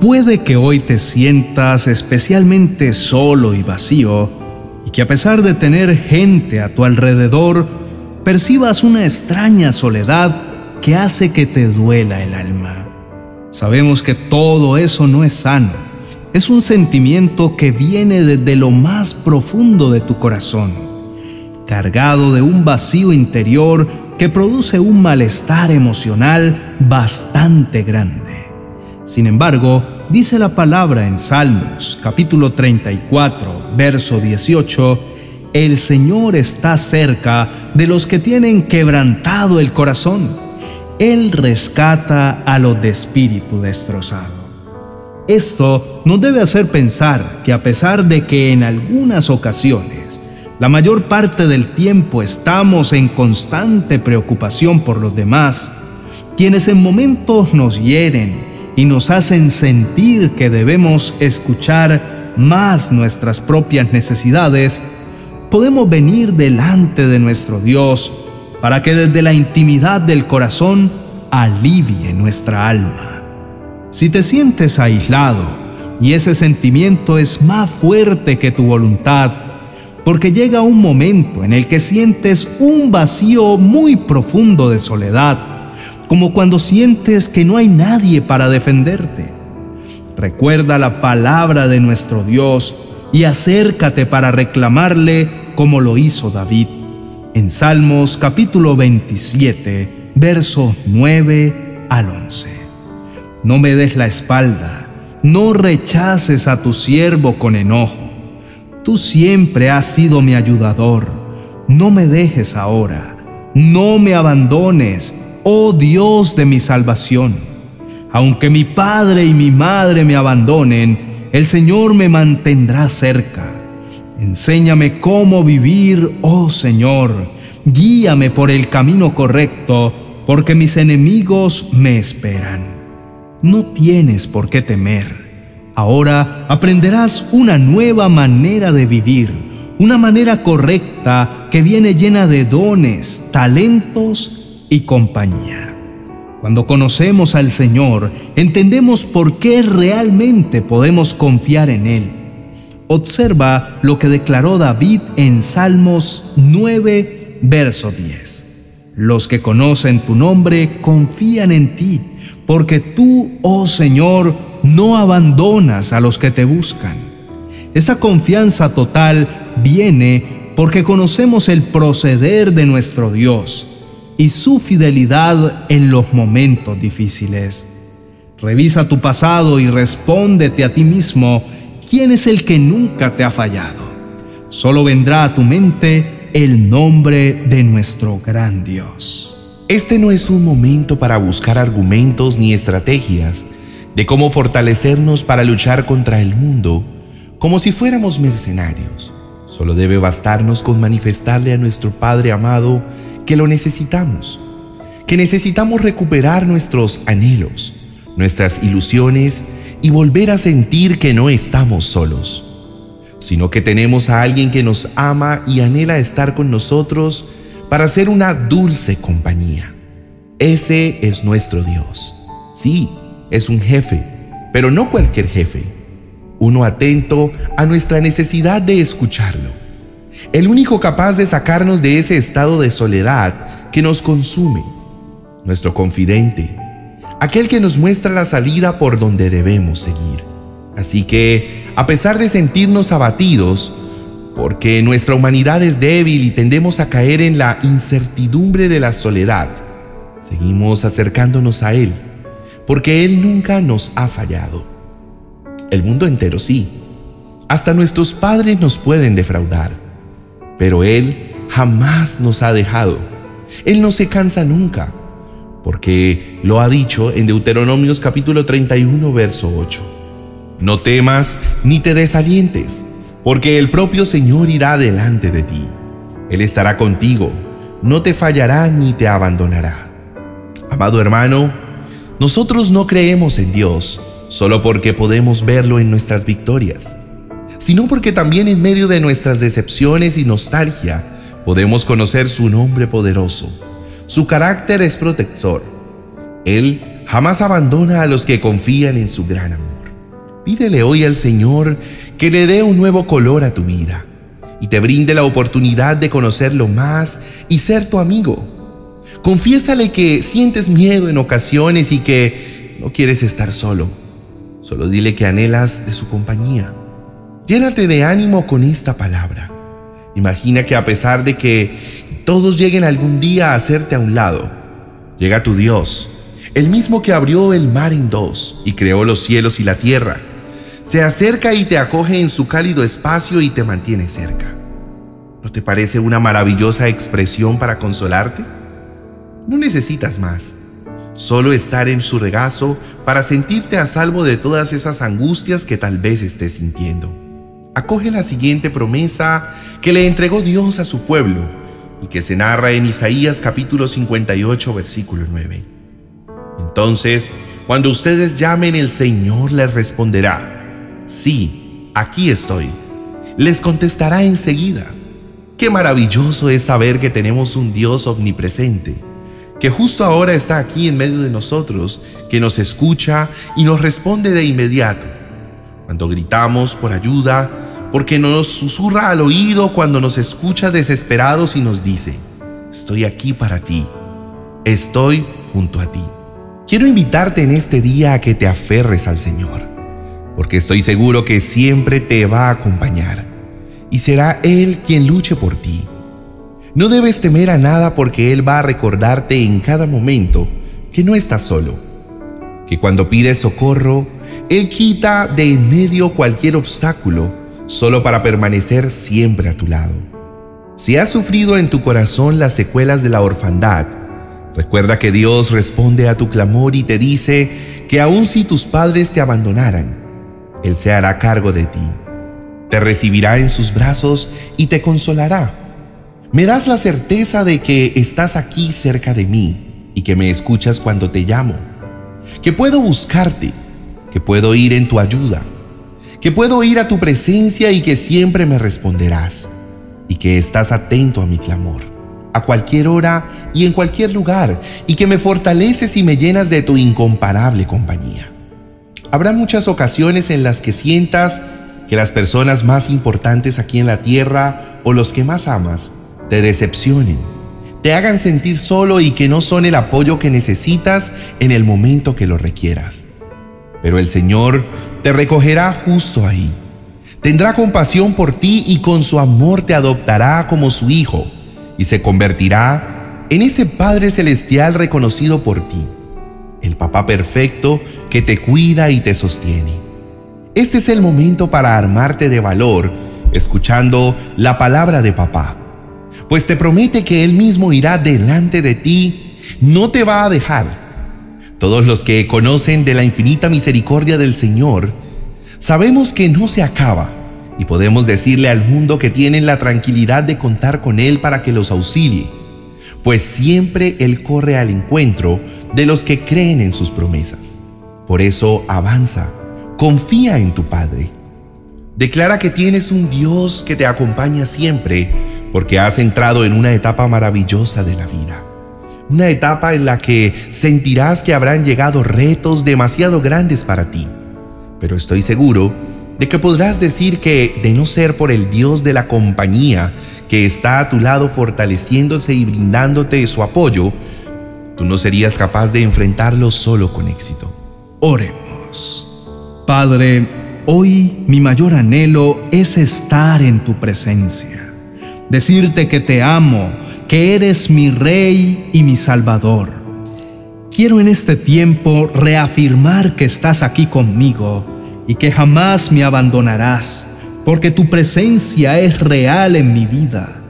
Puede que hoy te sientas especialmente solo y vacío y que a pesar de tener gente a tu alrededor, percibas una extraña soledad que hace que te duela el alma. Sabemos que todo eso no es sano. Es un sentimiento que viene desde lo más profundo de tu corazón, cargado de un vacío interior que produce un malestar emocional bastante grande. Sin embargo, dice la palabra en Salmos capítulo 34, verso 18, el Señor está cerca de los que tienen quebrantado el corazón. Él rescata a los de espíritu destrozado. Esto nos debe hacer pensar que a pesar de que en algunas ocasiones la mayor parte del tiempo estamos en constante preocupación por los demás, quienes en momentos nos hieren, y nos hacen sentir que debemos escuchar más nuestras propias necesidades, podemos venir delante de nuestro Dios para que desde la intimidad del corazón alivie nuestra alma. Si te sientes aislado y ese sentimiento es más fuerte que tu voluntad, porque llega un momento en el que sientes un vacío muy profundo de soledad, como cuando sientes que no hay nadie para defenderte. Recuerda la palabra de nuestro Dios y acércate para reclamarle como lo hizo David. En Salmos capítulo 27, versos 9 al 11. No me des la espalda, no rechaces a tu siervo con enojo. Tú siempre has sido mi ayudador, no me dejes ahora, no me abandones oh Dios de mi salvación. Aunque mi padre y mi madre me abandonen, el Señor me mantendrá cerca. Enséñame cómo vivir, oh Señor. Guíame por el camino correcto, porque mis enemigos me esperan. No tienes por qué temer. Ahora aprenderás una nueva manera de vivir, una manera correcta que viene llena de dones, talentos y compañía. Cuando conocemos al Señor, entendemos por qué realmente podemos confiar en Él. Observa lo que declaró David en Salmos 9, verso 10. Los que conocen tu nombre confían en ti, porque tú, oh Señor, no abandonas a los que te buscan. Esa confianza total viene porque conocemos el proceder de nuestro Dios y su fidelidad en los momentos difíciles. Revisa tu pasado y respóndete a ti mismo, ¿quién es el que nunca te ha fallado? Solo vendrá a tu mente el nombre de nuestro gran Dios. Este no es un momento para buscar argumentos ni estrategias de cómo fortalecernos para luchar contra el mundo como si fuéramos mercenarios. Solo debe bastarnos con manifestarle a nuestro Padre amado que lo necesitamos, que necesitamos recuperar nuestros anhelos, nuestras ilusiones y volver a sentir que no estamos solos, sino que tenemos a alguien que nos ama y anhela estar con nosotros para ser una dulce compañía. Ese es nuestro Dios. Sí, es un jefe, pero no cualquier jefe, uno atento a nuestra necesidad de escucharlo el único capaz de sacarnos de ese estado de soledad que nos consume, nuestro confidente, aquel que nos muestra la salida por donde debemos seguir. Así que, a pesar de sentirnos abatidos, porque nuestra humanidad es débil y tendemos a caer en la incertidumbre de la soledad, seguimos acercándonos a Él, porque Él nunca nos ha fallado. El mundo entero sí. Hasta nuestros padres nos pueden defraudar pero Él jamás nos ha dejado. Él no se cansa nunca, porque lo ha dicho en Deuteronomios capítulo 31, verso 8. No temas ni te desalientes, porque el propio Señor irá delante de ti. Él estará contigo, no te fallará ni te abandonará. Amado hermano, nosotros no creemos en Dios solo porque podemos verlo en nuestras victorias sino porque también en medio de nuestras decepciones y nostalgia podemos conocer su nombre poderoso. Su carácter es protector. Él jamás abandona a los que confían en su gran amor. Pídele hoy al Señor que le dé un nuevo color a tu vida y te brinde la oportunidad de conocerlo más y ser tu amigo. Confiésale que sientes miedo en ocasiones y que no quieres estar solo. Solo dile que anhelas de su compañía. Llénate de ánimo con esta palabra. Imagina que a pesar de que todos lleguen algún día a hacerte a un lado, llega tu Dios, el mismo que abrió el mar en dos y creó los cielos y la tierra se acerca y te acoge en su cálido espacio y te mantiene cerca. ¿No te parece una maravillosa expresión para consolarte? No necesitas más, solo estar en su regazo para sentirte a salvo de todas esas angustias que tal vez estés sintiendo. Acoge la siguiente promesa que le entregó Dios a su pueblo y que se narra en Isaías capítulo 58 versículo 9. Entonces, cuando ustedes llamen el Señor les responderá Sí, aquí estoy. Les contestará enseguida. Qué maravilloso es saber que tenemos un Dios omnipresente, que justo ahora está aquí en medio de nosotros, que nos escucha y nos responde de inmediato. Cuando gritamos por ayuda, porque nos susurra al oído cuando nos escucha desesperados y nos dice, estoy aquí para ti, estoy junto a ti. Quiero invitarte en este día a que te aferres al Señor porque estoy seguro que siempre te va a acompañar y será Él quien luche por ti. No debes temer a nada porque Él va a recordarte en cada momento que no estás solo, que cuando pides socorro, Él quita de en medio cualquier obstáculo solo para permanecer siempre a tu lado. Si has sufrido en tu corazón las secuelas de la orfandad, recuerda que Dios responde a tu clamor y te dice que aun si tus padres te abandonaran, él se hará cargo de ti. Te recibirá en sus brazos y te consolará. Me das la certeza de que estás aquí cerca de mí y que me escuchas cuando te llamo. Que puedo buscarte, que puedo ir en tu ayuda, que puedo ir a tu presencia y que siempre me responderás y que estás atento a mi clamor, a cualquier hora y en cualquier lugar y que me fortaleces y me llenas de tu incomparable compañía. Habrá muchas ocasiones en las que sientas que las personas más importantes aquí en la tierra o los que más amas te decepcionen, te hagan sentir solo y que no son el apoyo que necesitas en el momento que lo requieras. Pero el Señor te recogerá justo ahí. Tendrá compasión por ti y con su amor te adoptará como su hijo y se convertirá en ese Padre Celestial reconocido por ti el papá perfecto que te cuida y te sostiene. Este es el momento para armarte de valor escuchando la palabra de papá, pues te promete que Él mismo irá delante de ti, no te va a dejar. Todos los que conocen de la infinita misericordia del Señor, sabemos que no se acaba y podemos decirle al mundo que tienen la tranquilidad de contar con Él para que los auxilie, pues siempre Él corre al encuentro de los que creen en sus promesas. Por eso avanza, confía en tu Padre. Declara que tienes un Dios que te acompaña siempre porque has entrado en una etapa maravillosa de la vida. Una etapa en la que sentirás que habrán llegado retos demasiado grandes para ti. Pero estoy seguro de que podrás decir que de no ser por el Dios de la compañía que está a tu lado fortaleciéndose y brindándote su apoyo, tú no serías capaz de enfrentarlo solo con éxito. Oremos. Padre, hoy mi mayor anhelo es estar en tu presencia, decirte que te amo, que eres mi Rey y mi Salvador. Quiero en este tiempo reafirmar que estás aquí conmigo y que jamás me abandonarás, porque tu presencia es real en mi vida,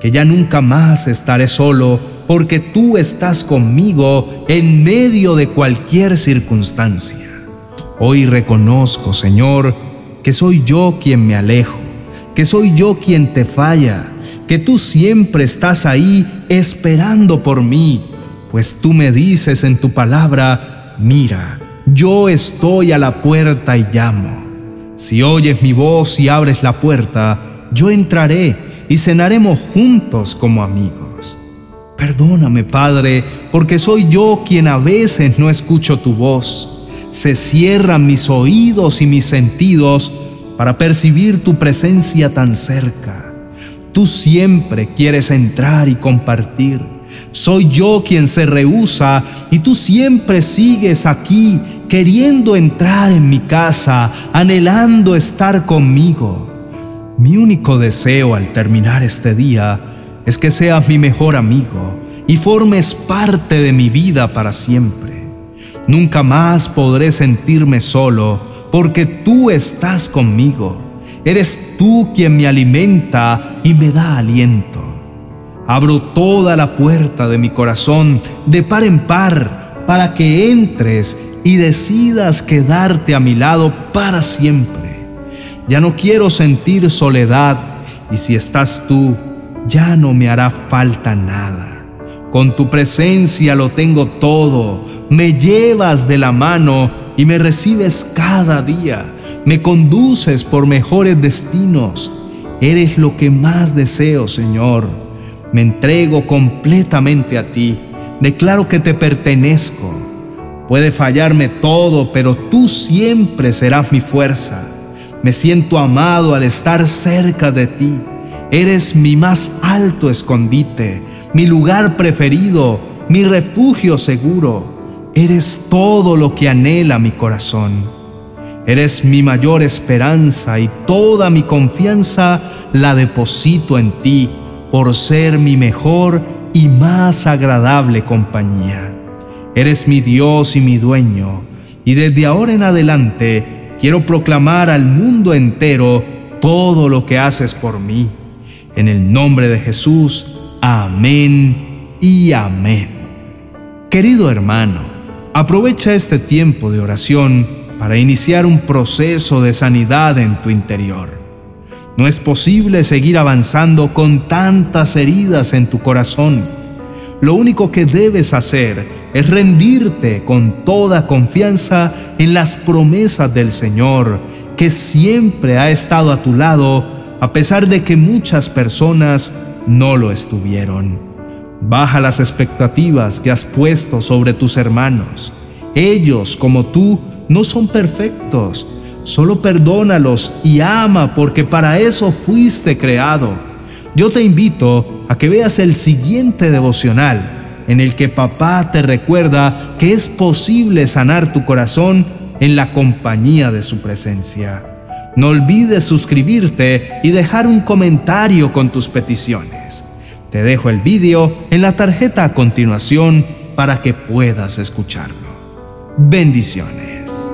que ya nunca más estaré solo porque tú estás conmigo en medio de cualquier circunstancia. Hoy reconozco, Señor, que soy yo quien me alejo, que soy yo quien te falla, que tú siempre estás ahí esperando por mí, pues tú me dices en tu palabra, mira, yo estoy a la puerta y llamo. Si oyes mi voz y abres la puerta, yo entraré y cenaremos juntos como amigos. Perdóname, Padre, porque soy yo quien a veces no escucho tu voz. se cierran mis oídos y mis sentidos para percibir tu presencia tan cerca. Tú siempre quieres entrar y compartir. Soy yo quien se rehúsa y tú siempre sigues aquí queriendo entrar en mi casa, anhelando estar conmigo. Mi único deseo al terminar este día es que seas mi mejor amigo y formes parte de mi vida para siempre. Nunca más podré sentirme solo porque tú estás conmigo. Eres tú quien me alimenta y me da aliento. Abro toda la puerta de mi corazón de par en par para que entres y decidas quedarte a mi lado para siempre. Ya no quiero sentir soledad y si estás tú, ya no me hará falta nada. Con tu presencia lo tengo todo. Me llevas de la mano y me recibes cada día. Me conduces por mejores destinos. Eres lo que más deseo, Señor. Me entrego completamente a ti. Declaro que te pertenezco. Puede fallarme todo, pero tú siempre serás mi fuerza. Me siento amado al estar cerca de ti. Eres mi más alto escondite mi lugar preferido, mi refugio seguro. Eres todo lo que anhela mi corazón. Eres mi mayor esperanza y toda mi confianza la deposito en ti por ser mi mejor y más agradable compañía. Eres mi Dios y mi dueño, y desde ahora en adelante quiero proclamar al mundo entero todo lo que haces por mí. En el nombre de Jesús, Amén y amén. Querido hermano, aprovecha este tiempo de oración para iniciar un proceso de sanidad en tu interior. No es posible seguir avanzando con tantas heridas en tu corazón. Lo único que debes hacer es rendirte con toda confianza en las promesas del Señor, que siempre ha estado a tu lado a pesar de que muchas personas no lo estuvieron. Baja las expectativas que has puesto sobre tus hermanos. Ellos, como tú, no son perfectos. Solo perdónalos y ama porque para eso fuiste creado. Yo te invito a que veas el siguiente devocional en el que papá te recuerda que es posible sanar tu corazón en la compañía de su presencia. No olvides suscribirte y dejar un comentario con tus peticiones. Te dejo el vídeo en la tarjeta a continuación para que puedas escucharlo. Bendiciones.